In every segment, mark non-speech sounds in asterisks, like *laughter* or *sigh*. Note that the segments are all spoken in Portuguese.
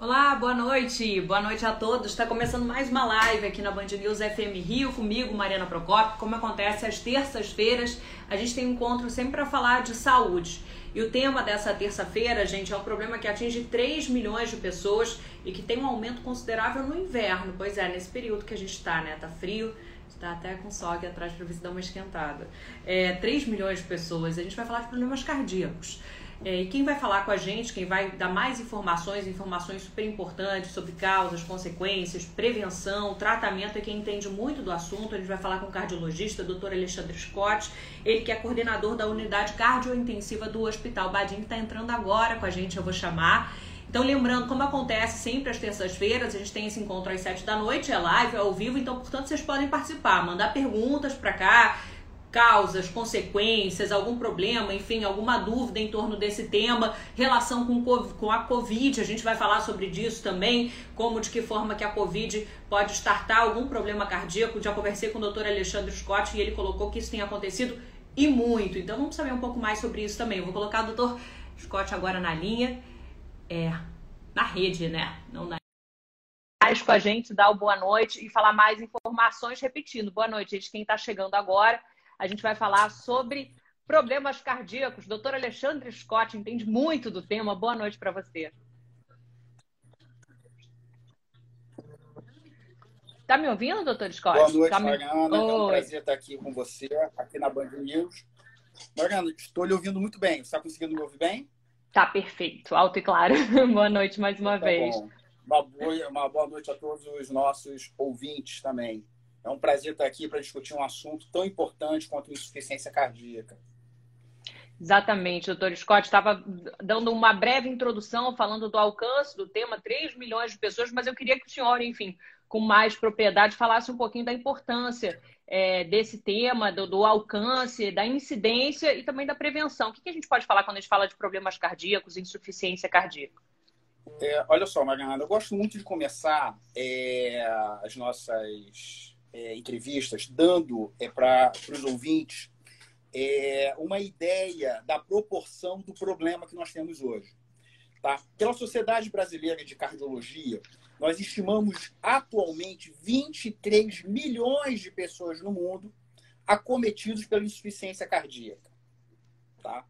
Olá, boa noite. Boa noite a todos. Está começando mais uma live aqui na Band News FM Rio comigo, Mariana Procopio. Como acontece às terças-feiras, a gente tem encontro sempre para falar de saúde. E o tema dessa terça-feira, gente, é um problema que atinge 3 milhões de pessoas e que tem um aumento considerável no inverno. Pois é, nesse período que a gente está, né? Tá frio, tá até com sol aqui atrás para ver se dá uma esquentada. É, 3 milhões de pessoas. A gente vai falar de problemas cardíacos. É, e quem vai falar com a gente, quem vai dar mais informações, informações super importantes sobre causas, consequências, prevenção, tratamento, é quem entende muito do assunto. A gente vai falar com o cardiologista, Dr. Alexandre Scott, ele que é coordenador da unidade cardiointensiva do Hospital Badim, que está entrando agora com a gente, eu vou chamar. Então, lembrando, como acontece sempre às terças-feiras, a gente tem esse encontro às sete da noite, é live, é ao vivo, então, portanto, vocês podem participar, mandar perguntas para cá, causas, consequências, algum problema, enfim, alguma dúvida em torno desse tema, relação com, com a Covid, a gente vai falar sobre disso também, como de que forma que a Covid pode startar algum problema cardíaco. Já conversei com o doutor Alexandre Scott e ele colocou que isso tem acontecido e muito. Então vamos saber um pouco mais sobre isso também. Eu vou colocar o doutor Scott agora na linha, é, na rede, né? Não na mais com a gente, dar o boa noite e falar mais informações, repetindo. Boa noite, gente. Quem está chegando agora, a gente vai falar sobre problemas cardíacos. Doutor Alexandre Scott entende muito do tema. Boa noite para você. Tá me ouvindo, doutor Scott? Boa noite, tá Mariana. Me... É um prazer estar aqui com você, aqui na Band News. Mariana, estou lhe ouvindo muito bem. Você está conseguindo me ouvir bem? Tá perfeito, alto e claro. *laughs* boa noite mais uma tá vez. Uma boa, uma boa noite a todos os nossos ouvintes também. É um prazer estar aqui para discutir um assunto tão importante quanto insuficiência cardíaca. Exatamente, doutor Scott estava dando uma breve introdução, falando do alcance do tema, 3 milhões de pessoas, mas eu queria que o senhor, enfim, com mais propriedade, falasse um pouquinho da importância é, desse tema, do, do, alcance, da incidência e também da prevenção. O que, que, a gente pode falar quando a gente fala de problemas cardíacos, insuficiência cardíaca? É, olha só, Mariana, eu gosto muito de começar é, as nossas é, entrevistas, dando é, para os ouvintes é, uma ideia da proporção do problema que nós temos hoje. Tá? Pela Sociedade Brasileira de Cardiologia, nós estimamos atualmente 23 milhões de pessoas no mundo acometidos pela insuficiência cardíaca. Tá?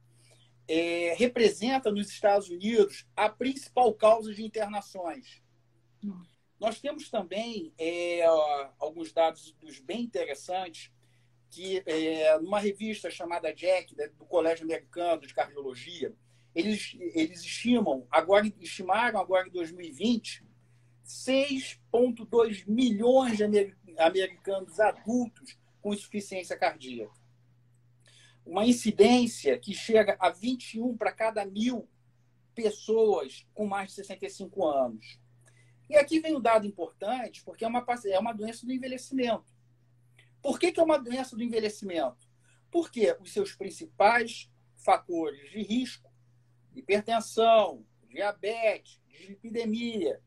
É, representa nos Estados Unidos a principal causa de internações. Nós temos também é, alguns dados bem interessantes que é, numa revista chamada Jack né, do Colégio Americano de Cardiologia eles, eles estimam agora estimaram agora em 2020 6,2 milhões de americanos adultos com insuficiência cardíaca. Uma incidência que chega a 21 para cada mil pessoas com mais de 65 anos. E aqui vem um dado importante, porque é uma, é uma doença do envelhecimento. Por que, que é uma doença do envelhecimento? Porque os seus principais fatores de risco, hipertensão, diabetes, dislipidemia,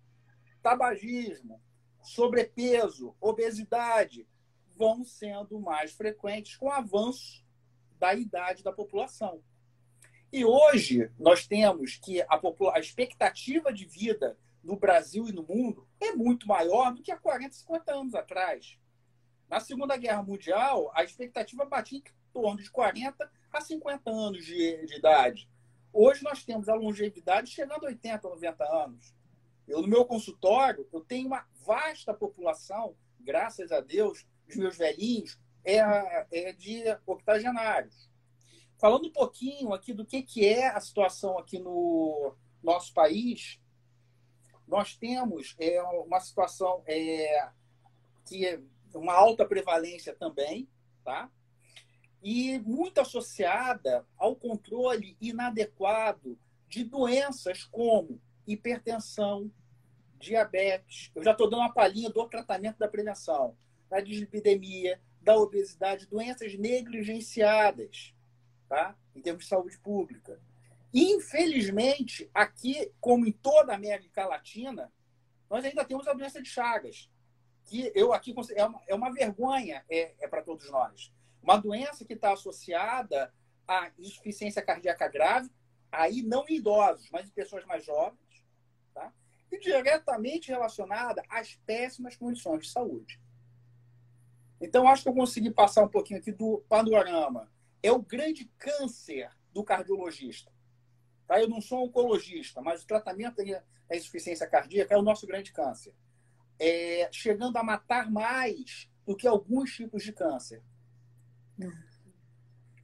tabagismo, sobrepeso, obesidade, vão sendo mais frequentes com o avanço da idade da população. E hoje nós temos que a, a expectativa de vida no Brasil e no mundo é muito maior do que há 40, 50 anos atrás. Na Segunda Guerra Mundial, a expectativa batia em torno de 40 a 50 anos de, de idade. Hoje nós temos a longevidade chegando a 80, 90 anos. Eu, no meu consultório, eu tenho uma vasta população, graças a Deus, os meus velhinhos, é, é de octogenários. Falando um pouquinho aqui do que, que é a situação aqui no nosso país, nós temos é, uma situação é, que é uma alta prevalência também, tá? E muito associada ao controle inadequado de doenças como hipertensão, diabetes. Eu já estou dando uma palhinha do tratamento da prevenção, da dislipidemia, da obesidade, doenças negligenciadas, tá? Em termos de saúde pública. Infelizmente, aqui, como em toda a América Latina, nós ainda temos a doença de Chagas, que eu aqui é uma, é uma vergonha é, é para todos nós. Uma doença que está associada à insuficiência cardíaca grave, aí não em idosos, mas em pessoas mais jovens, tá? E diretamente relacionada às péssimas condições de saúde. Então, acho que eu consegui passar um pouquinho aqui do panorama. É o grande câncer do cardiologista. Tá? Eu não sou oncologista, mas o tratamento da insuficiência cardíaca é o nosso grande câncer. É, chegando a matar mais do que alguns tipos de câncer.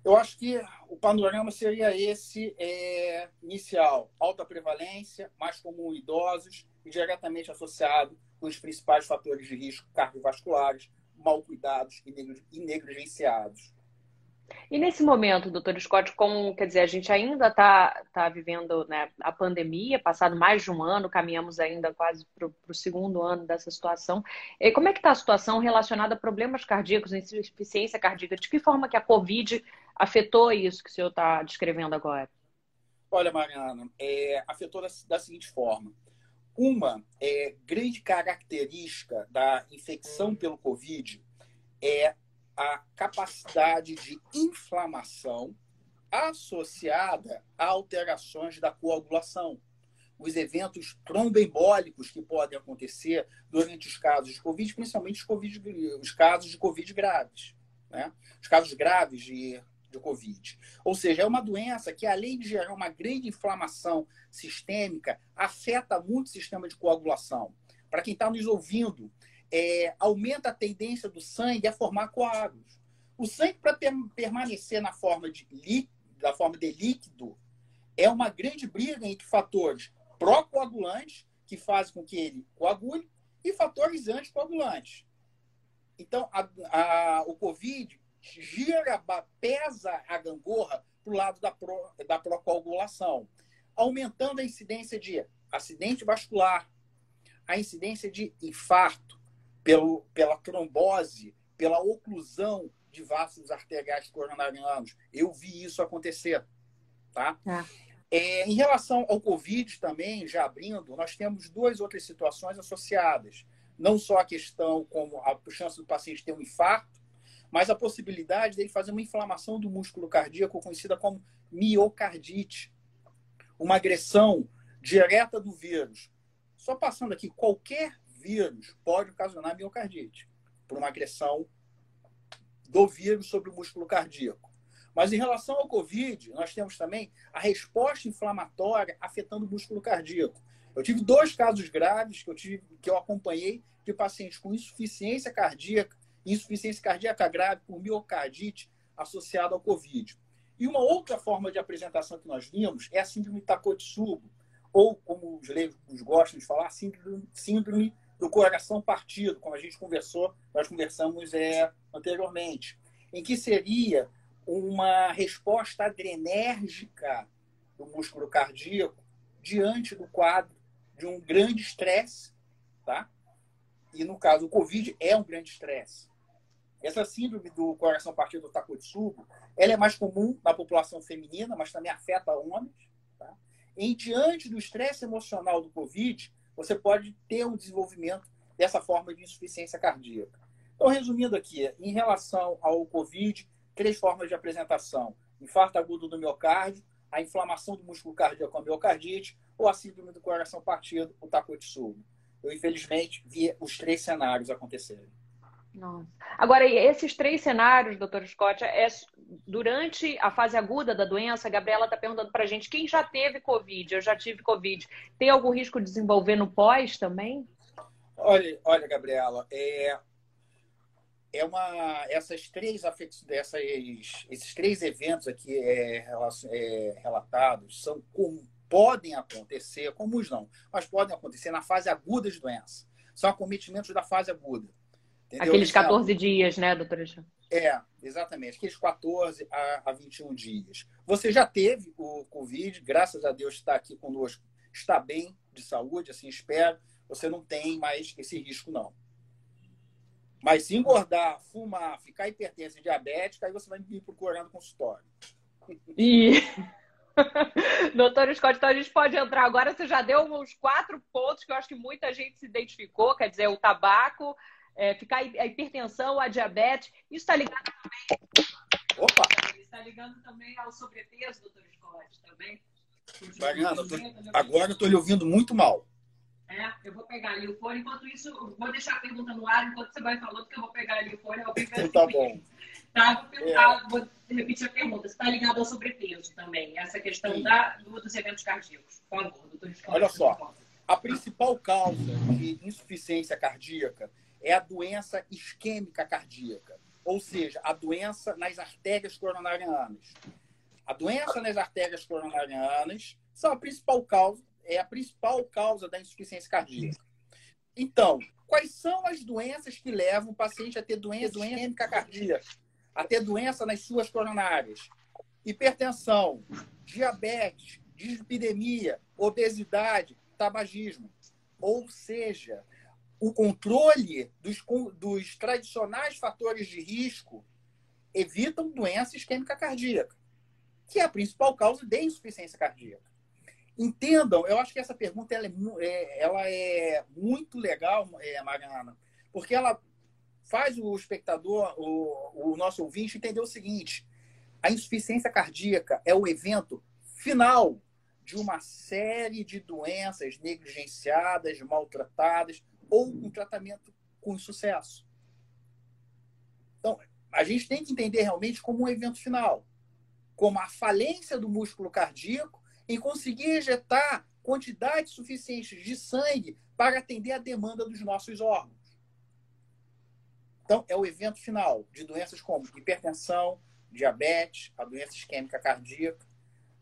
Eu acho que o panorama seria esse é, inicial: alta prevalência, mais comum em idosos e diretamente associado com os principais fatores de risco cardiovasculares, mal cuidados e negligenciados. E nesse momento, doutor Scott, como quer dizer, a gente ainda está tá vivendo né, a pandemia, passado mais de um ano, caminhamos ainda quase para o segundo ano dessa situação. E como é que está a situação relacionada a problemas cardíacos, insuficiência cardíaca? De que forma que a Covid afetou isso que o senhor está descrevendo agora? Olha, Mariana, é, afetou da, da seguinte forma. Uma é, grande característica da infecção pelo Covid é a capacidade de inflamação associada a alterações da coagulação. Os eventos tromboembólicos que podem acontecer durante os casos de Covid, principalmente os, COVID, os casos de Covid graves. Né? Os casos graves de, de Covid. Ou seja, é uma doença que, além de gerar uma grande inflamação sistêmica, afeta muito o sistema de coagulação. Para quem está nos ouvindo, é, aumenta a tendência do sangue a formar coágulos. O sangue, para permanecer na forma, de líquido, forma de líquido, é uma grande briga entre fatores pró-coagulantes, que fazem com que ele coagule, e fatores anticoagulantes. Então, a, a, o Covid gira, pesa a gangorra para o lado da, pro, da aumentando a incidência de acidente vascular, a incidência de infarto, pelo, pela trombose, pela oclusão de vasos arteriais coronarianos. Eu vi isso acontecer. Tá? É. É, em relação ao Covid também, já abrindo, nós temos duas outras situações associadas. Não só a questão como a chance do paciente ter um infarto, mas a possibilidade dele fazer uma inflamação do músculo cardíaco, conhecida como miocardite. Uma agressão direta do vírus. Só passando aqui, qualquer vírus pode ocasionar miocardite, por uma agressão do vírus sobre o músculo cardíaco. Mas em relação ao Covid, nós temos também a resposta inflamatória afetando o músculo cardíaco. Eu tive dois casos graves que eu, tive, que eu acompanhei de pacientes com insuficiência cardíaca, insuficiência cardíaca grave por miocardite associada ao Covid. E uma outra forma de apresentação que nós vimos é a síndrome Takotsubo, ou como os leigos gostam de falar, síndrome, síndrome do coração partido, como a gente conversou, nós conversamos é, anteriormente, em que seria uma resposta adrenérgica do músculo cardíaco diante do quadro de um grande estresse, tá? E no caso, o Covid é um grande estresse. Essa síndrome do coração partido do Takotsubo, ela é mais comum na população feminina, mas também afeta homens, tá? E diante do estresse emocional do Covid, você pode ter um desenvolvimento dessa forma de insuficiência cardíaca. Então, resumindo aqui, em relação ao COVID, três formas de apresentação: infarto agudo do miocárdio, a inflamação do músculo cardíaco, a miocardite, ou a síndrome do coração partido, o Takotsubo. Eu, infelizmente, vi os três cenários acontecerem. Nossa. Agora, esses três cenários, doutor Scott, é durante a fase aguda da doença, a Gabriela está perguntando para a gente quem já teve Covid, eu já tive Covid, tem algum risco de desenvolver no pós também? Olha, olha Gabriela, é, é uma essas três dessas, esses três eventos aqui é, é, relatados são podem acontecer, como os não, mas podem acontecer na fase aguda de doença. São acometimentos da fase aguda. Entendeu? Aqueles 14 então, dias, né, doutora? É, exatamente. Aqueles 14 a, a 21 dias. Você já teve o Covid, graças a Deus está aqui conosco, está bem de saúde, assim espero. Você não tem mais esse risco, não. Mas se engordar, fumar, ficar hipertenso e diabético, aí você vai me procurando consultório. *laughs* E... *laughs* Doutor Scott, então a gente pode entrar agora. Você já deu uns quatro pontos que eu acho que muita gente se identificou, quer dizer, o tabaco, é, ficar a hipertensão, a diabetes. Isso está ligado também. Opa! Está ligando também ao sobrepeso, doutor Scott, também. Mariana, agora eu estou lhe ouvindo muito mal. É, eu vou pegar ali o fone. Enquanto isso, vou deixar a pergunta no ar enquanto você vai falando, que eu vou pegar ali o fone. Eu vou pegar tá bom. Tá, vou, perguntar, é. vou repetir a pergunta. Está ligado ao sobrepeso também, essa questão da, dos eventos cardíacos. Por favor, doutor Olha só, a principal causa de insuficiência cardíaca é a doença isquêmica cardíaca, ou seja, a doença nas artérias coronarianas. A doença nas artérias coronarianas são a principal causa é a principal causa da insuficiência cardíaca. Então, quais são as doenças que levam o paciente a ter doença, doença isquêmica cardíaca, a ter doença nas suas coronárias? Hipertensão, diabetes, dislipidemia, obesidade, tabagismo. Ou seja, o controle dos, dos tradicionais fatores de risco evitam doença isquêmica cardíaca, que é a principal causa de insuficiência cardíaca. Entendam, eu acho que essa pergunta ela é, é, ela é muito legal, é, Mariana, porque ela faz o espectador, o, o nosso ouvinte, entender o seguinte: a insuficiência cardíaca é o evento final de uma série de doenças negligenciadas, maltratadas ou um tratamento com sucesso. Então, a gente tem que entender realmente como um evento final, como a falência do músculo cardíaco em conseguir injetar quantidades suficientes de sangue para atender a demanda dos nossos órgãos. Então, é o evento final de doenças como hipertensão, diabetes, a doença isquêmica cardíaca.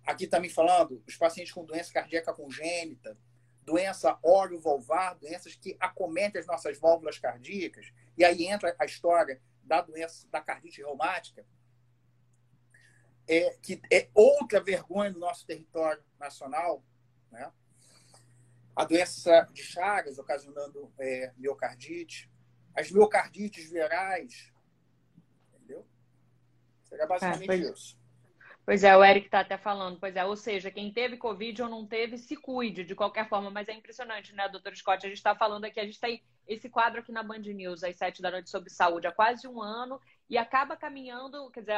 Aqui também falando, os pacientes com doença cardíaca congênita, doença óleo-valvar, doenças que acometem as nossas válvulas cardíacas. E aí entra a história da doença da cardite reumática, é, que é outra vergonha do nosso território nacional, né? a doença de Chagas ocasionando é, miocardite, as miocardites virais, entendeu? Seria basicamente é, isso. Pois é, o Eric está até falando, pois é, ou seja, quem teve Covid ou não teve, se cuide de qualquer forma, mas é impressionante, né, doutor Scott? A gente está falando aqui, a gente tem esse quadro aqui na Band News, às sete da noite, sobre saúde, há quase um ano, e acaba caminhando, quer dizer,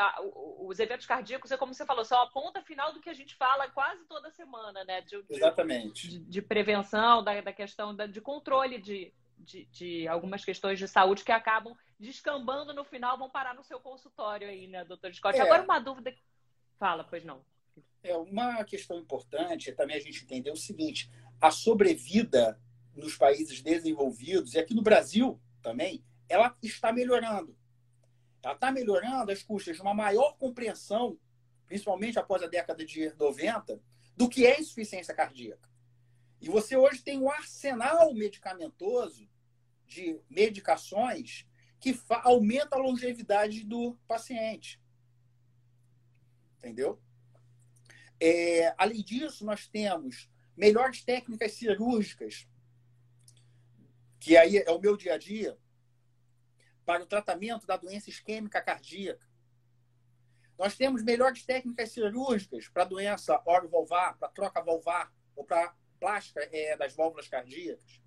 os eventos cardíacos, é como você falou, são a ponta final do que a gente fala quase toda semana, né? De, Exatamente. De, de prevenção, da, da questão da, de controle de, de, de, algumas questões de saúde que acabam descambando no final, vão parar no seu consultório aí, né, doutor Scott? É. Agora, uma dúvida. Fala, pois não. É uma questão importante também a gente entender o seguinte: a sobrevida nos países desenvolvidos, e aqui no Brasil também, ela está melhorando. Ela está melhorando as custas de uma maior compreensão, principalmente após a década de 90, do que é insuficiência cardíaca. E você hoje tem um arsenal medicamentoso de medicações que aumenta a longevidade do paciente. Entendeu? É, além disso, nós temos melhores técnicas cirúrgicas, que aí é o meu dia a dia, para o tratamento da doença isquêmica cardíaca. Nós temos melhores técnicas cirúrgicas para doença oro-valvar, para troca valvar ou para plástica é, das válvulas cardíacas.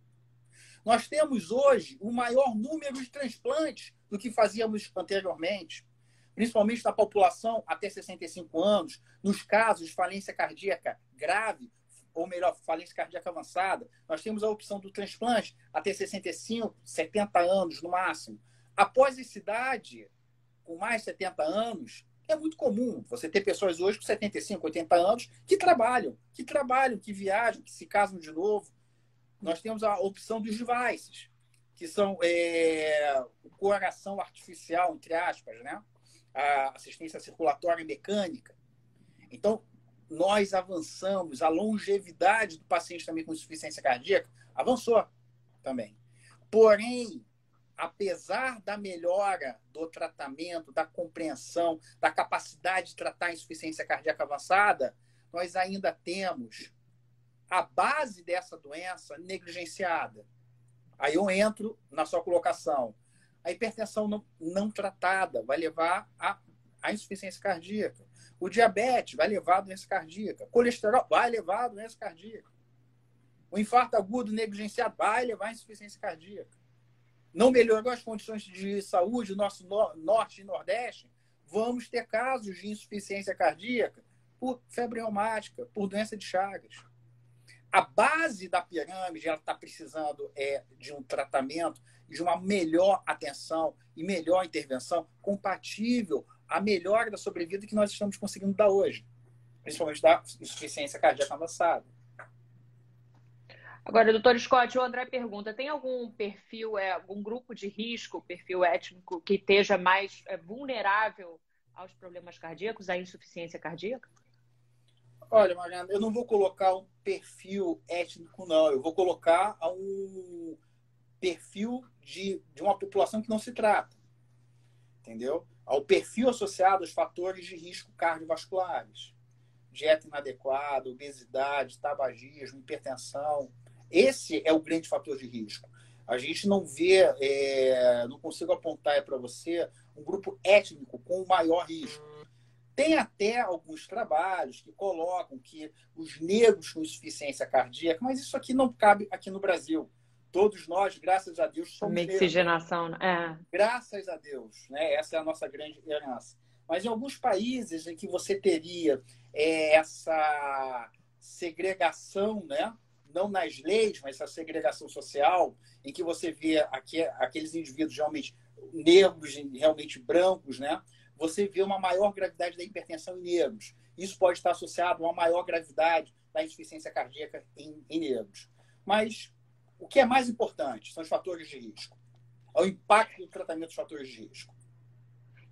Nós temos hoje o maior número de transplantes do que fazíamos anteriormente, principalmente na população até 65 anos, nos casos de falência cardíaca grave, ou melhor, falência cardíaca avançada, nós temos a opção do transplante até 65, 70 anos no máximo. Após essa idade, com mais de 70 anos, é muito comum você ter pessoas hoje com 75, 80 anos que trabalham, que trabalham, que viajam, que se casam de novo. Nós temos a opção dos devices, que são é, o coração artificial, entre aspas, né? A assistência circulatória mecânica. Então, nós avançamos, a longevidade do paciente também com insuficiência cardíaca avançou também. Porém, apesar da melhora do tratamento, da compreensão, da capacidade de tratar a insuficiência cardíaca avançada, nós ainda temos a base dessa doença negligenciada. Aí eu entro na sua colocação. A hipertensão não, não tratada vai levar à, à insuficiência cardíaca. O diabetes vai levar à doença cardíaca. Colesterol vai levar à doença cardíaca. O infarto agudo negligenciado vai levar à insuficiência cardíaca não melhorou as condições de saúde do nosso norte e nordeste, vamos ter casos de insuficiência cardíaca por febre reumática, por doença de Chagas. a base da pirâmide ela está precisando é, de um tratamento, de uma melhor atenção e melhor intervenção compatível à melhora da sobrevida que nós estamos conseguindo dar hoje, principalmente da insuficiência cardíaca avançada. Agora, doutor Scott, o André pergunta: tem algum perfil, é, algum grupo de risco, perfil étnico, que esteja mais é, vulnerável aos problemas cardíacos, à insuficiência cardíaca? Olha, Mariana, eu não vou colocar um perfil étnico, não. Eu vou colocar um perfil de, de uma população que não se trata. Entendeu? Ao perfil associado aos fatores de risco cardiovasculares. Dieta inadequada, obesidade, tabagismo, hipertensão. Esse é o grande fator de risco. A gente não vê, é, não consigo apontar para você um grupo étnico com o maior risco. Tem até alguns trabalhos que colocam que os negros com insuficiência cardíaca, mas isso aqui não cabe aqui no Brasil. Todos nós, graças a Deus, somos Mixigenação, negros. Né? É. Graças a Deus, né? Essa é a nossa grande herança. Mas em alguns países em que você teria é, essa segregação, né? não nas leis, mas essa segregação social, em que você vê aqui, aqueles indivíduos realmente negros, realmente brancos, né? você vê uma maior gravidade da hipertensão em negros. Isso pode estar associado a uma maior gravidade da insuficiência cardíaca em, em negros. Mas o que é mais importante são os fatores de risco. É o impacto do tratamento dos fatores de risco.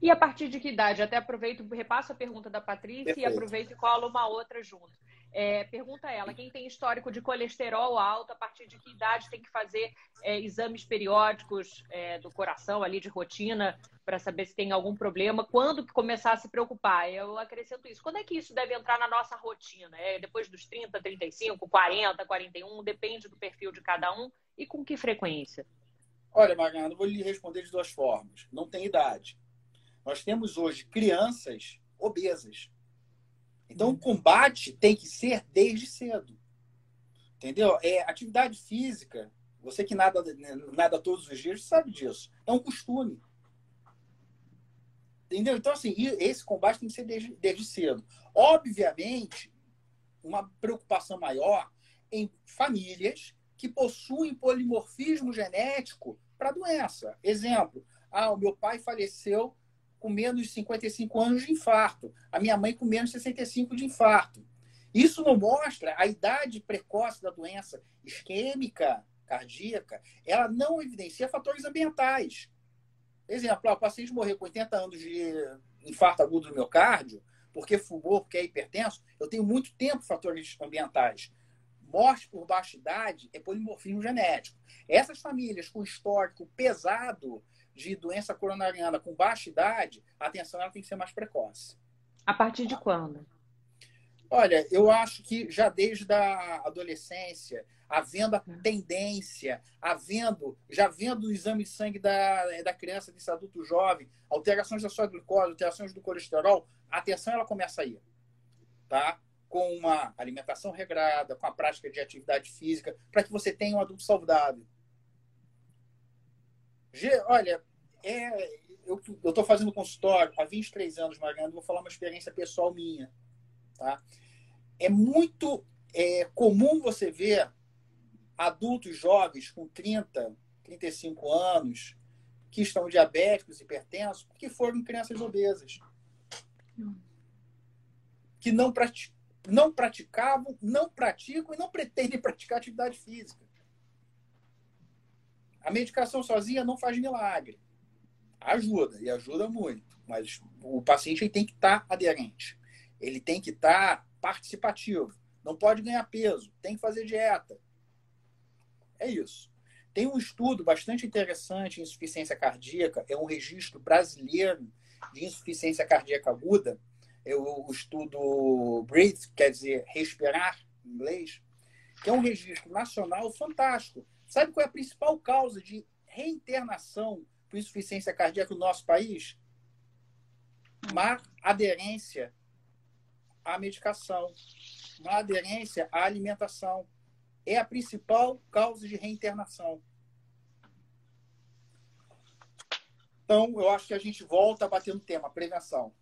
E a partir de que idade? Até aproveito, repasso a pergunta da Patrícia Perfeito. e aproveito e colo uma outra junto. É, pergunta ela, quem tem histórico de colesterol alto, a partir de que idade tem que fazer é, exames periódicos é, do coração ali de rotina para saber se tem algum problema? Quando começar a se preocupar? Eu acrescento isso. Quando é que isso deve entrar na nossa rotina? É depois dos 30, 35, 40, 41? Depende do perfil de cada um. E com que frequência? Olha, Mariana, vou lhe responder de duas formas. Não tem idade. Nós temos hoje crianças obesas então, o combate tem que ser desde cedo. Entendeu? É, atividade física, você que nada, nada todos os dias sabe disso. É um costume. Entendeu? Então, assim, esse combate tem que ser desde, desde cedo. Obviamente, uma preocupação maior em famílias que possuem polimorfismo genético para doença. Exemplo, ah, o meu pai faleceu com menos de 55 anos de infarto, a minha mãe com menos de 65 de infarto. Isso não mostra a idade precoce da doença isquêmica cardíaca, ela não evidencia fatores ambientais. Exemplo, o paciente morreu com 80 anos de infarto agudo do miocárdio, porque fumou, porque é hipertenso, eu tenho muito tempo fatores ambientais. Morte por baixa idade é polimorfismo genético. Essas famílias com histórico pesado de doença coronariana com baixa idade, a atenção ela tem que ser mais precoce. A partir de quando? Olha, eu acho que já desde a adolescência, havendo a tendência, havendo, já vendo o exame de sangue da, da criança, desse adulto jovem, alterações da sua glicose, alterações do colesterol, a atenção ela começa aí, tá? Com uma alimentação regrada, com a prática de atividade física, para que você tenha um adulto saudável. Olha, é, eu estou fazendo consultório há 23 anos, Mariana, vou falar uma experiência pessoal minha. Tá? É muito é, comum você ver adultos jovens com 30, 35 anos que estão diabéticos, hipertensos, que foram crianças obesas. Que não, prati não praticavam, não praticam e não pretendem *laughs* praticar atividade física. A medicação sozinha não faz milagre. Ajuda, e ajuda muito. Mas o paciente tem que estar tá aderente. Ele tem que estar tá participativo. Não pode ganhar peso. Tem que fazer dieta. É isso. Tem um estudo bastante interessante em insuficiência cardíaca. É um registro brasileiro de insuficiência cardíaca aguda. É o, o estudo BREATHE, quer dizer respirar em inglês, que é um registro nacional fantástico Sabe qual é a principal causa de reinternação por insuficiência cardíaca no nosso país? Má aderência à medicação, má aderência à alimentação. É a principal causa de reinternação. Então, eu acho que a gente volta a bater no tema prevenção.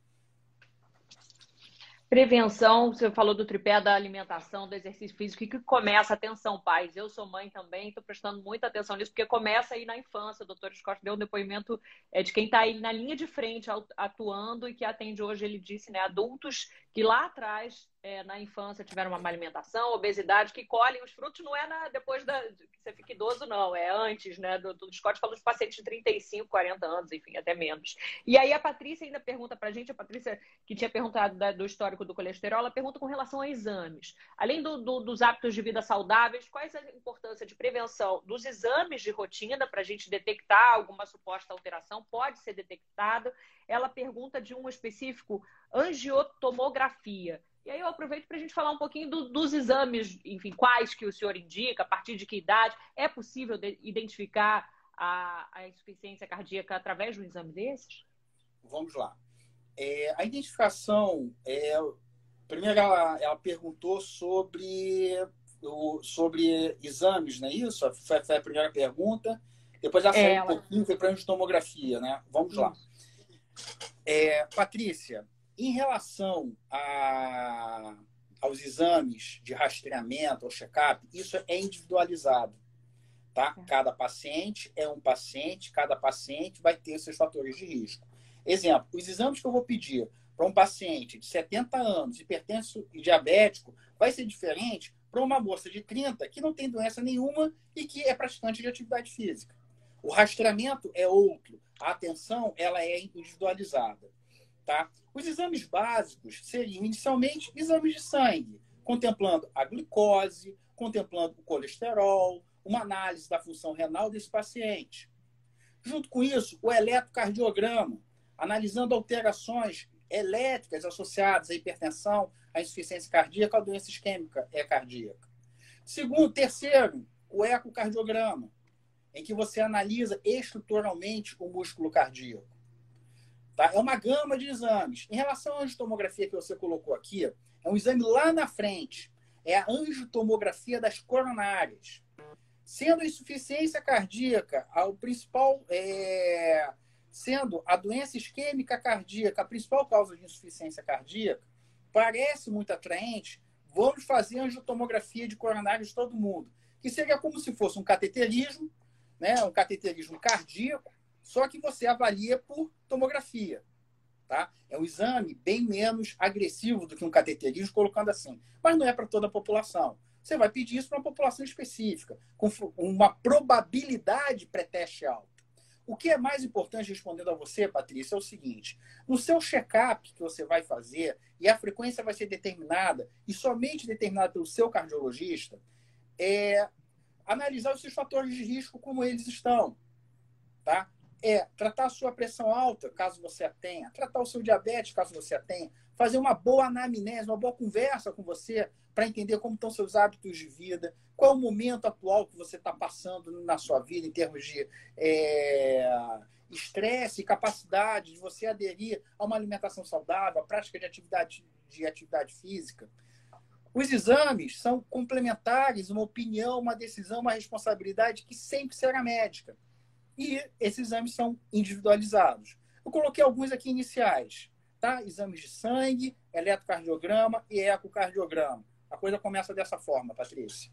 Prevenção, você falou do tripé da alimentação, do exercício físico, e que começa, atenção, pais, eu sou mãe também, estou prestando muita atenção nisso, porque começa aí na infância, o doutor Scott deu um depoimento é, de quem está aí na linha de frente atuando e que atende hoje, ele disse, né, adultos que lá atrás, é, na infância, tiveram uma má alimentação, obesidade, que colhem os frutos, não é na, depois da, que você fica idoso, não, é antes, né? Do, do Scott falou dos pacientes de 35, 40 anos, enfim, até menos. E aí a Patrícia ainda pergunta pra gente, a Patrícia, que tinha perguntado da, do histórico do colesterol, ela pergunta com relação a exames. Além do, do, dos hábitos de vida saudáveis, quais a importância de prevenção dos exames de rotina para a gente detectar alguma suposta alteração? Pode ser detectado. Ela pergunta de um específico angiotomografia. E aí eu aproveito para a gente falar um pouquinho do, dos exames, enfim, quais que o senhor indica, a partir de que idade. É possível identificar a, a insuficiência cardíaca através de um exame desses? Vamos lá. É, a identificação, é, primeiro ela, ela perguntou sobre, o, sobre exames, não é isso? Foi, foi a primeira pergunta. Depois ela saiu um pouquinho, foi para a tomografia, né? Vamos lá. É, Patrícia, em relação a, aos exames de rastreamento, ao check-up, isso é individualizado. Tá? É. Cada paciente é um paciente, cada paciente vai ter seus fatores de risco. Exemplo, os exames que eu vou pedir para um paciente de 70 anos, hipertenso e diabético, vai ser diferente para uma moça de 30 que não tem doença nenhuma e que é praticante de atividade física. O rastreamento é outro, a atenção ela é individualizada. Tá? Os exames básicos seriam inicialmente exames de sangue, contemplando a glicose, contemplando o colesterol, uma análise da função renal desse paciente. Junto com isso, o eletrocardiograma, analisando alterações elétricas associadas à hipertensão, à insuficiência cardíaca, à doença isquêmica é cardíaca. Segundo, terceiro, o ecocardiograma, em que você analisa estruturalmente o músculo cardíaco. Tá? É uma gama de exames. Em relação à angiotomografia que você colocou aqui, é um exame lá na frente. É a angiotomografia das coronárias. Sendo a insuficiência cardíaca o principal, é... sendo a doença isquêmica cardíaca a principal causa de insuficiência cardíaca, parece muito atraente. Vamos fazer angiotomografia de coronários de todo mundo, que seria como se fosse um cateterismo, né, um cateterismo cardíaco, só que você avalia por tomografia. Tá? É um exame bem menos agressivo do que um cateterismo, colocando assim. Mas não é para toda a população. Você vai pedir isso para uma população específica, com uma probabilidade pré-teste alta. O que é mais importante respondendo a você, Patrícia, é o seguinte: no seu check-up que você vai fazer, e a frequência vai ser determinada, e somente determinada pelo seu cardiologista, é analisar os seus fatores de risco como eles estão. Tá? É tratar a sua pressão alta, caso você a tenha, tratar o seu diabetes, caso você a tenha, fazer uma boa anamnese, uma boa conversa com você para entender como estão seus hábitos de vida, qual o momento atual que você está passando na sua vida em termos de é, estresse capacidade de você aderir a uma alimentação saudável, a prática de atividade, de atividade física. Os exames são complementares, uma opinião, uma decisão, uma responsabilidade que sempre será médica e esses exames são individualizados. Eu coloquei alguns aqui iniciais, tá? Exames de sangue, eletrocardiograma e ecocardiograma. A coisa começa dessa forma, Patrícia.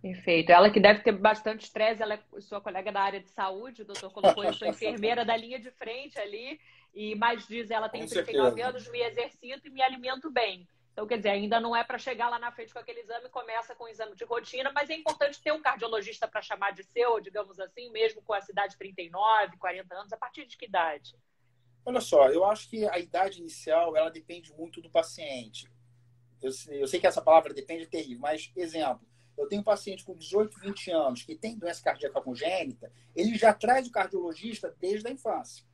Perfeito. Ela que deve ter bastante estresse, ela é sua colega da área de saúde, o doutor colocou, eu sou *laughs* enfermeira da linha de frente ali, e mais diz, ela tem 39 anos, me exercito e me alimento bem. Então, quer dizer, ainda não é para chegar lá na frente com aquele exame, começa com o exame de rotina, mas é importante ter um cardiologista para chamar de seu, digamos assim, mesmo com a cidade de 39, 40 anos, a partir de que idade? Olha só, eu acho que a idade inicial, ela depende muito do paciente. Eu, eu sei que essa palavra depende é terrível, mas, exemplo, eu tenho um paciente com 18, 20 anos que tem doença cardíaca congênita, ele já traz o cardiologista desde a infância.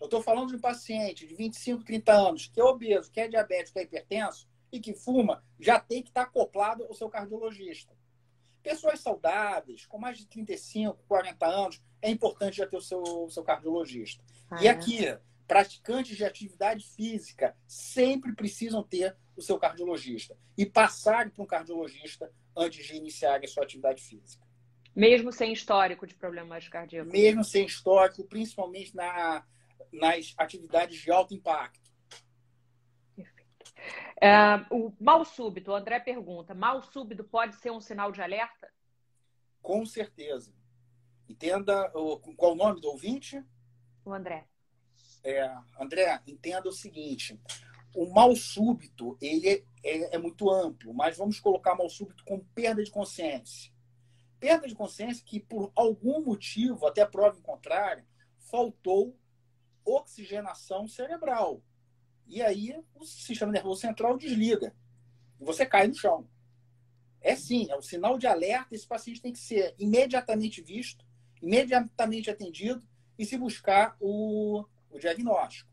Eu estou falando de um paciente de 25, 30 anos que é obeso, que é diabético, que é hipertenso e que fuma, já tem que estar acoplado ao seu cardiologista. Pessoas saudáveis, com mais de 35, 40 anos, é importante já ter o seu, o seu cardiologista. Ah, e aqui, é? praticantes de atividade física sempre precisam ter o seu cardiologista e passar para um cardiologista antes de iniciar a sua atividade física. Mesmo sem histórico de problemas cardíacos? Mesmo sem histórico, principalmente na nas atividades de alto impacto. É, o mal súbito, o André pergunta: mal súbito pode ser um sinal de alerta? Com certeza. Entenda qual o nome do ouvinte? O André. É, André, entenda o seguinte: o mal súbito ele é, é, é, muito amplo, mas vamos colocar mal súbito como perda de consciência. Perda de consciência que, por algum motivo, até prova em contrário, faltou oxigenação cerebral. E aí o sistema nervoso central desliga. E você cai no chão. É sim, é um sinal de alerta. Esse paciente tem que ser imediatamente visto, imediatamente atendido e se buscar o, o diagnóstico.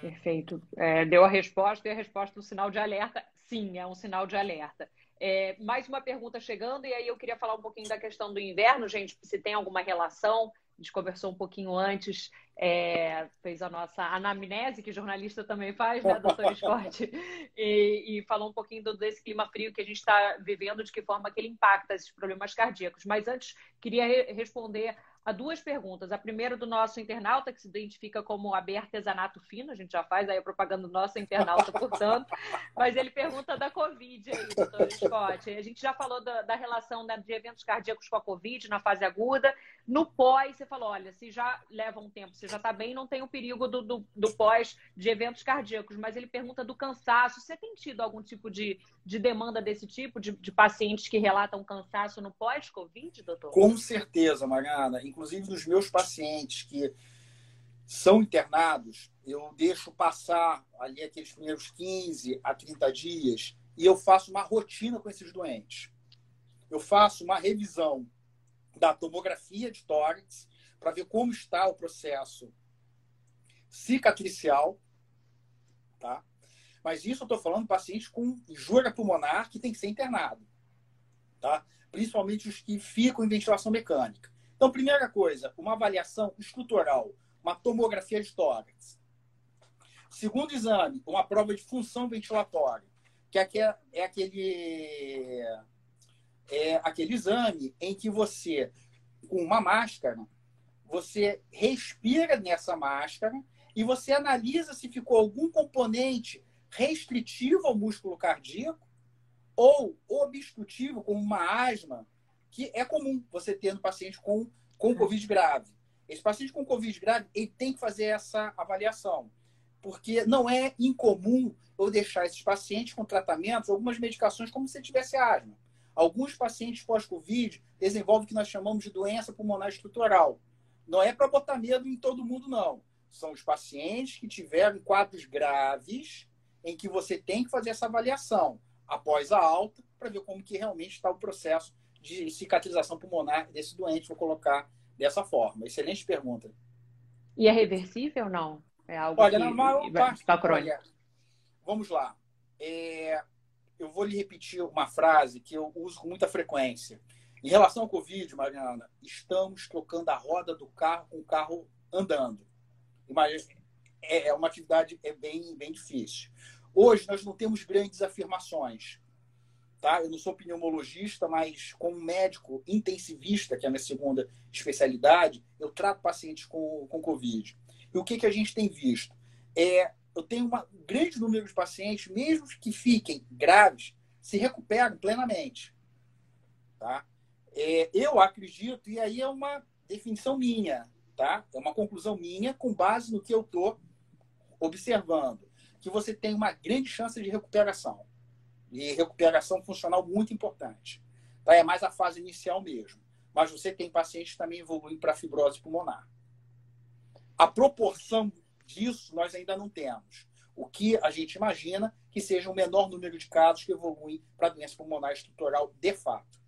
Perfeito. É, deu a resposta e a resposta do sinal de alerta, sim, é um sinal de alerta. É, mais uma pergunta chegando, e aí eu queria falar um pouquinho da questão do inverno, gente, se tem alguma relação. A gente conversou um pouquinho antes, é, fez a nossa anamnese, que jornalista também faz, né, doutor *laughs* Scott? E, e, falou um pouquinho do, desse clima frio que a gente está vivendo, de que forma que ele impacta esses problemas cardíacos. Mas antes, queria re responder a duas perguntas. A primeira do nosso internauta, que se identifica como AB Artesanato Fino, a gente já faz aí a propaganda do nosso internauta, *laughs* portanto, mas ele pergunta da Covid aí, doutor Scott. A gente já falou da, da relação né, de eventos cardíacos com a Covid na fase aguda. No pós, você falou, olha, se já leva um tempo, você já está bem, não tem o perigo do, do, do, pós de eventos cardíacos, mas ele pergunta do cansaço. Você tem tido algum tipo de, de demanda desse tipo, de, de pacientes que relatam cansaço no pós-Covid, doutor? Com certeza, Mariana inclusive dos meus pacientes que são internados, eu deixo passar ali aqueles primeiros 15 a 30 dias e eu faço uma rotina com esses doentes. Eu faço uma revisão da tomografia de tórax para ver como está o processo cicatricial, tá? Mas isso eu estou falando de pacientes com injúria pulmonar que tem que ser internado, tá? Principalmente os que ficam em ventilação mecânica. Então, primeira coisa, uma avaliação estrutural, uma tomografia de tórax. Segundo exame, uma prova de função ventilatória, que é, é aquele, é aquele exame em que você, com uma máscara, você respira nessa máscara e você analisa se ficou algum componente restritivo ao músculo cardíaco ou obstrutivo, como uma asma, que é comum você ter no paciente com, com Covid grave. Esse paciente com Covid grave, ele tem que fazer essa avaliação. Porque não é incomum eu deixar esses pacientes com tratamentos, algumas medicações, como se tivesse asma. Alguns pacientes pós-Covid desenvolvem o que nós chamamos de doença pulmonar estrutural. Não é para botar medo em todo mundo, não. São os pacientes que tiveram quadros graves em que você tem que fazer essa avaliação após a alta para ver como que realmente está o processo de cicatrização pulmonar desse doente, vou colocar dessa forma. Excelente pergunta. E é reversível ou não? É algo olha, que na maior parte, está crônico. Olha, vamos lá. É, eu vou lhe repetir uma frase que eu uso com muita frequência. Em relação ao Covid, Mariana, estamos trocando a roda do carro com o carro andando. É, é uma atividade é bem, bem difícil. Hoje nós não temos grandes afirmações tá? Eu não sou pneumologista, mas como médico intensivista, que é a minha segunda especialidade, eu trato pacientes com, com Covid. E o que, que a gente tem visto? É, eu tenho um grande número de pacientes, mesmo que fiquem graves, se recuperam plenamente. Tá? É, eu acredito, e aí é uma definição minha, tá? É uma conclusão minha com base no que eu estou observando, que você tem uma grande chance de recuperação e recuperação funcional muito importante. Tá? É mais a fase inicial mesmo. Mas você tem pacientes que também evoluem para fibrose pulmonar. A proporção disso nós ainda não temos. O que a gente imagina que seja o menor número de casos que evoluem para doença pulmonar estrutural de fato.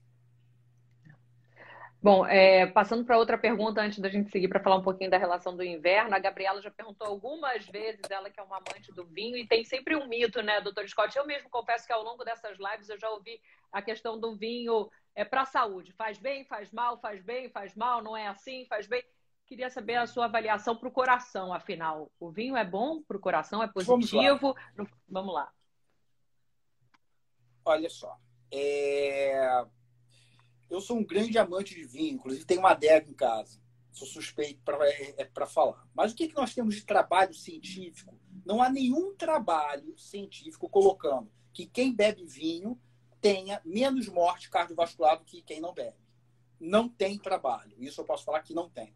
Bom, é, passando para outra pergunta antes da gente seguir para falar um pouquinho da relação do inverno, a Gabriela já perguntou algumas vezes, ela que é uma amante do vinho, e tem sempre um mito, né, doutor Scott? Eu mesmo confesso que ao longo dessas lives eu já ouvi a questão do vinho é, para a saúde. Faz bem, faz mal, faz bem, faz mal, não é assim, faz bem. Queria saber a sua avaliação para o coração, afinal. O vinho é bom para o coração? É positivo? Vamos lá. Vamos lá. Olha só. É eu sou um grande amante de vinho, inclusive tenho uma adega em casa. Sou suspeito para é, é falar. Mas o que, que nós temos de trabalho científico? Não há nenhum trabalho científico colocando que quem bebe vinho tenha menos morte cardiovascular do que quem não bebe. Não tem trabalho. Isso eu posso falar que não tem.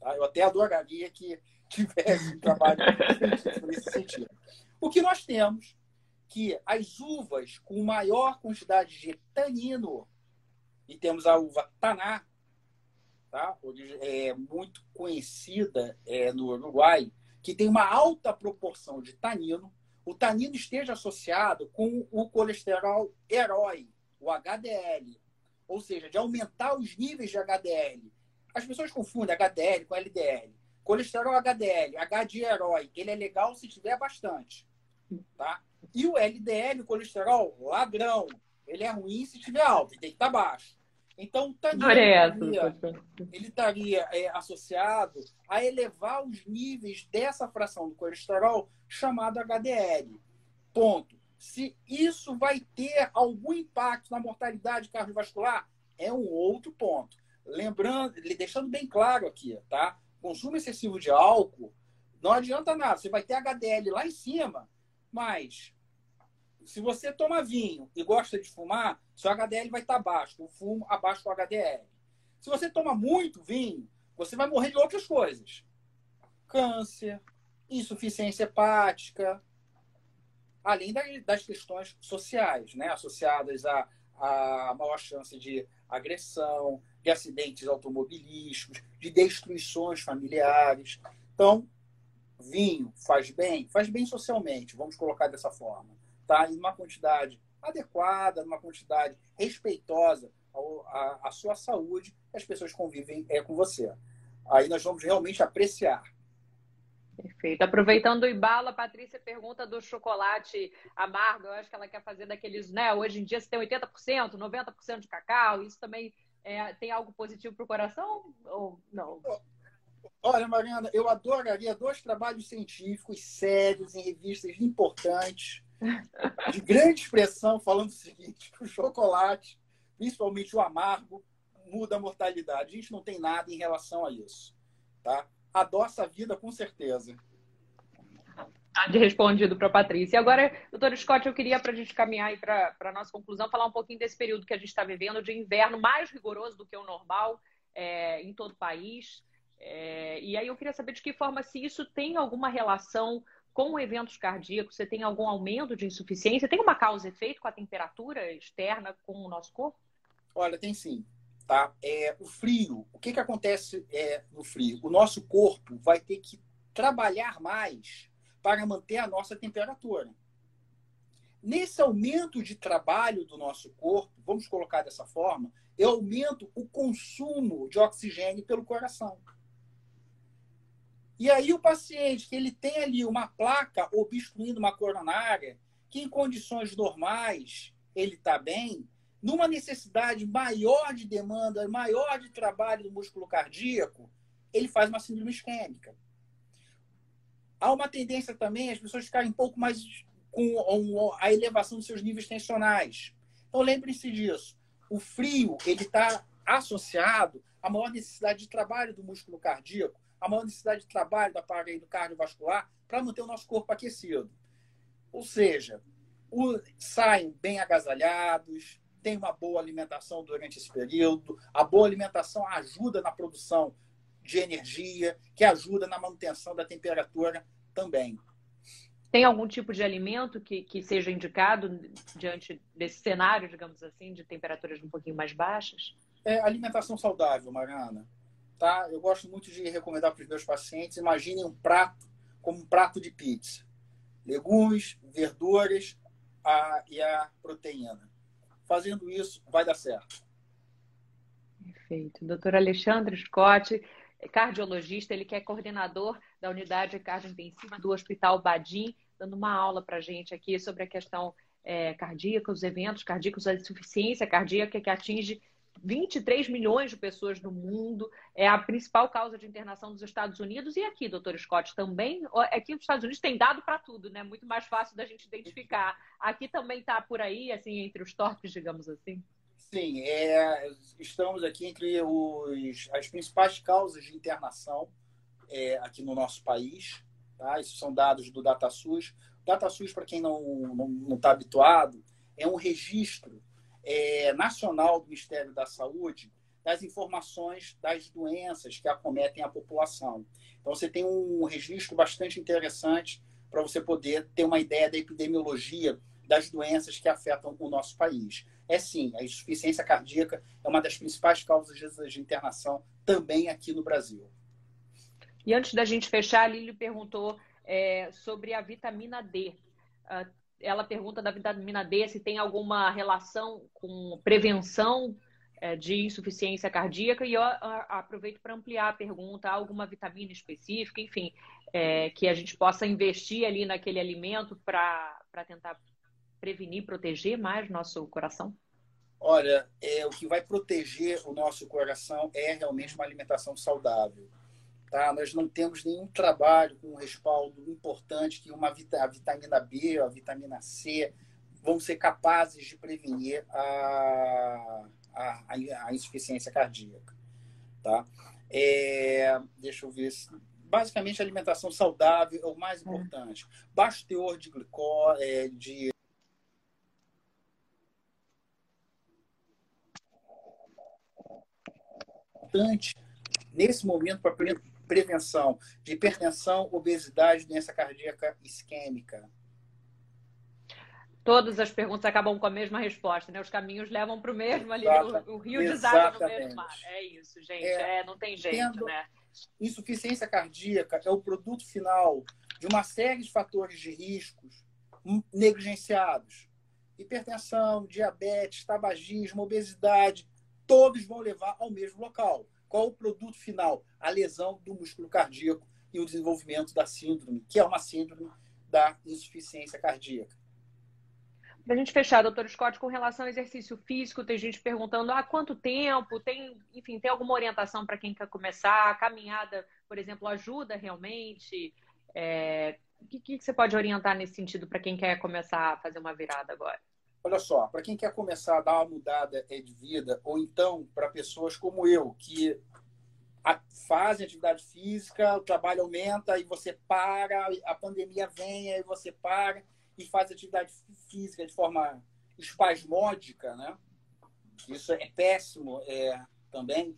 Tá? Eu até adoraria que tivesse um trabalho nesse sentido. O que nós temos que as uvas com maior quantidade de tanino, e temos a uva Taná, tá? é muito conhecida é, no Uruguai, que tem uma alta proporção de tanino, o tanino esteja associado com o colesterol herói, o HDL, ou seja, de aumentar os níveis de HDL. As pessoas confundem HDL com LDL. Colesterol HDL, H de herói, ele é legal se tiver bastante, tá? E o LDL, o colesterol ladrão, ele é ruim se tiver alto, ele tem que estar baixo. Então, o tanino estaria, ele estaria é, associado a elevar os níveis dessa fração do colesterol chamado HDL. Ponto. Se isso vai ter algum impacto na mortalidade cardiovascular, é um outro ponto. Lembrando, deixando bem claro aqui, tá? Consumo excessivo de álcool não adianta nada. Você vai ter HDL lá em cima, mas se você toma vinho e gosta de fumar, seu HDL vai estar baixo, o fumo abaixo do HDL. Se você toma muito vinho, você vai morrer de outras coisas. Câncer, insuficiência hepática, além das questões sociais, né? associadas a, a maior chance de agressão, de acidentes automobilísticos, de destruições familiares. Então, vinho faz bem? Faz bem socialmente, vamos colocar dessa forma tá? em uma quantidade adequada, numa quantidade respeitosa à, sua saúde, as pessoas convivem é, com você. Aí nós vamos realmente apreciar. Perfeito. Aproveitando o Ibala, a Patrícia pergunta do chocolate amargo. Eu acho que ela quer fazer daqueles, né? Hoje em dia você tem 80%, 90% de cacau. Isso também é, tem algo positivo para o coração ou não? Olha, Mariana, eu adoraria dois trabalhos científicos sérios em revistas importantes de grande expressão falando o seguinte: o chocolate, principalmente o amargo, muda a mortalidade. A gente não tem nada em relação a isso. Tá? Adoça a vida com certeza. Tá de respondido para a Patrícia. Agora, doutor Scott, eu queria, para a gente caminhar para a nossa conclusão, falar um pouquinho desse período que a gente está vivendo de inverno mais rigoroso do que o normal é, em todo o país. É, e aí eu queria saber de que forma se isso tem alguma relação com eventos cardíacos, você tem algum aumento de insuficiência? Tem uma causa e efeito com a temperatura externa com o nosso corpo? Olha, tem sim. Tá? É, o frio, o que, que acontece é, no frio? O nosso corpo vai ter que trabalhar mais para manter a nossa temperatura. Nesse aumento de trabalho do nosso corpo, vamos colocar dessa forma, eu aumento o consumo de oxigênio pelo coração. E aí o paciente que ele tem ali uma placa obstruindo uma coronária, que em condições normais ele está bem, numa necessidade maior de demanda, maior de trabalho do músculo cardíaco, ele faz uma síndrome isquêmica. Há uma tendência também as pessoas ficarem um pouco mais com a elevação dos seus níveis tensionais. Então lembrem-se disso. O frio ele está associado à maior necessidade de trabalho do músculo cardíaco a maior necessidade de trabalho do cardiovascular para manter o nosso corpo aquecido. Ou seja, o, saem bem agasalhados, tem uma boa alimentação durante esse período. A boa alimentação ajuda na produção de energia, que ajuda na manutenção da temperatura também. Tem algum tipo de alimento que, que seja indicado diante desse cenário, digamos assim, de temperaturas um pouquinho mais baixas? É alimentação saudável, Mariana tá? Eu gosto muito de recomendar para os meus pacientes, imaginem um prato como um prato de pizza. Legumes, verduras a, e a proteína. Fazendo isso, vai dar certo. Perfeito. Doutor Alexandre Scott, cardiologista, ele que é coordenador da unidade cardiointensiva do Hospital Badim, dando uma aula para a gente aqui sobre a questão é, cardíaca, os eventos cardíacos, a insuficiência cardíaca que atinge 23 milhões de pessoas no mundo, é a principal causa de internação dos Estados Unidos. E aqui, doutor Scott, também? Aqui os Estados Unidos tem dado para tudo, né? Muito mais fácil da gente identificar. Aqui também está por aí, assim, entre os tops, digamos assim? Sim, é, estamos aqui entre os, as principais causas de internação é, aqui no nosso país. Tá? Isso são dados do DataSUS. O DataSUS, para quem não está habituado, é um registro é, nacional do Ministério da Saúde das informações das doenças que acometem a população. Então, você tem um registro bastante interessante para você poder ter uma ideia da epidemiologia das doenças que afetam o nosso país. É sim, a insuficiência cardíaca é uma das principais causas de internação também aqui no Brasil. E antes da gente fechar, a Lili perguntou é, sobre a vitamina D. Uh, ela pergunta da vitamina D se tem alguma relação com prevenção é, de insuficiência cardíaca e eu aproveito para ampliar a pergunta, alguma vitamina específica, enfim, é, que a gente possa investir ali naquele alimento para tentar prevenir, proteger mais nosso coração? Olha, é, o que vai proteger o nosso coração é realmente uma alimentação saudável. Tá? Nós não temos nenhum trabalho com um respaldo importante que uma a vitamina B, a vitamina C vão ser capazes de prevenir a, a, a insuficiência cardíaca. Tá? É, deixa eu ver basicamente a alimentação saudável é o mais é. importante. Baixo teor de glicó, é, de importante nesse momento para prevenção de hipertensão, obesidade, doença cardíaca isquêmica? Todas as perguntas acabam com a mesma resposta, né? Os caminhos levam para o mesmo ali, o, o rio deságua no mesmo mar. É isso, gente. É, é não tem jeito, né? Insuficiência cardíaca é o produto final de uma série de fatores de riscos negligenciados. Hipertensão, diabetes, tabagismo, obesidade, todos vão levar ao mesmo local. Qual o produto final? A lesão do músculo cardíaco e o desenvolvimento da síndrome, que é uma síndrome da insuficiência cardíaca. Para a gente fechar, doutor Scott, com relação ao exercício físico, tem gente perguntando há ah, quanto tempo, tem, enfim, tem alguma orientação para quem quer começar? A caminhada, por exemplo, ajuda realmente? É, o que, que você pode orientar nesse sentido para quem quer começar a fazer uma virada agora? Olha só, para quem quer começar a dar uma mudada de vida, ou então para pessoas como eu, que fazem atividade física, o trabalho aumenta e você para, a pandemia vem e você para e faz atividade física de forma espasmódica, né? Isso é péssimo é, também.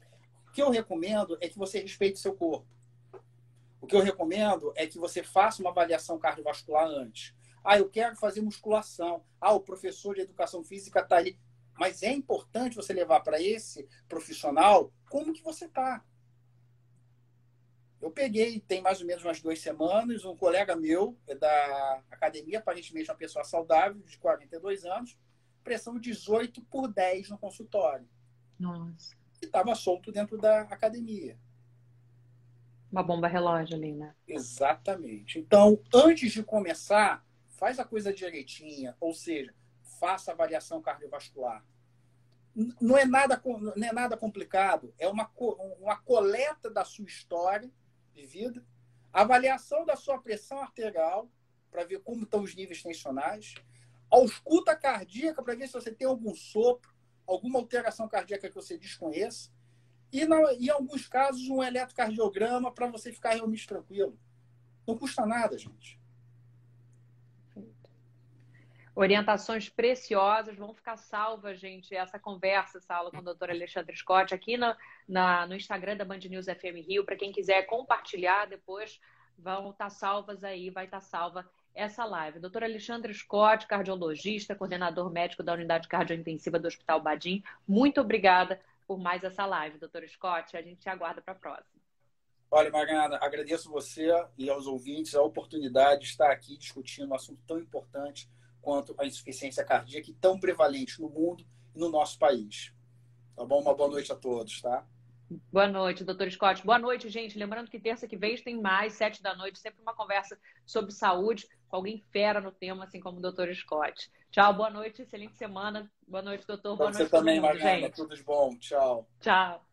O que eu recomendo é que você respeite seu corpo. O que eu recomendo é que você faça uma avaliação cardiovascular antes. Ah, eu quero fazer musculação. Ah, o professor de educação física está ali. Mas é importante você levar para esse profissional como que você está. Eu peguei, tem mais ou menos umas duas semanas, um colega meu é da academia, aparentemente uma pessoa saudável, de 42 anos, pressão 18 por 10 no consultório. Nossa. E estava solto dentro da academia. Uma bomba relógio ali, né? Exatamente. Então, antes de começar, faz a coisa direitinha, ou seja, faça avaliação cardiovascular. Não é nada, não é nada complicado, é uma, uma coleta da sua história de vida, avaliação da sua pressão arterial, para ver como estão os níveis tensionais, ausculta cardíaca, para ver se você tem algum sopro, alguma alteração cardíaca que você desconheça, e, na, em alguns casos, um eletrocardiograma para você ficar realmente tranquilo. Não custa nada, gente orientações preciosas, vão ficar salvas, gente, essa conversa, essa aula com o doutor Alexandre Scott aqui no, na, no Instagram da Band News FM Rio, para quem quiser compartilhar depois, vão estar tá salvas aí, vai estar tá salva essa live. Doutor Alexandre Scott, cardiologista, coordenador médico da Unidade Cardiointensiva do Hospital Badim, muito obrigada por mais essa live, doutor Scott, a gente te aguarda para a próxima. Olha, Mariana, agradeço você e aos ouvintes a oportunidade de estar aqui discutindo um assunto tão importante quanto à insuficiência cardíaca e tão prevalente no mundo e no nosso país. Tá bom? Uma boa noite a todos, tá? Boa noite, doutor Scott. Boa noite, gente. Lembrando que terça que vem tem mais, sete da noite, sempre uma conversa sobre saúde com alguém fera no tema, assim como o doutor Scott. Tchau, boa noite, excelente semana. Boa noite, doutor. Boa Você noite também, Mariana. Tudo de bom. Tchau. Tchau.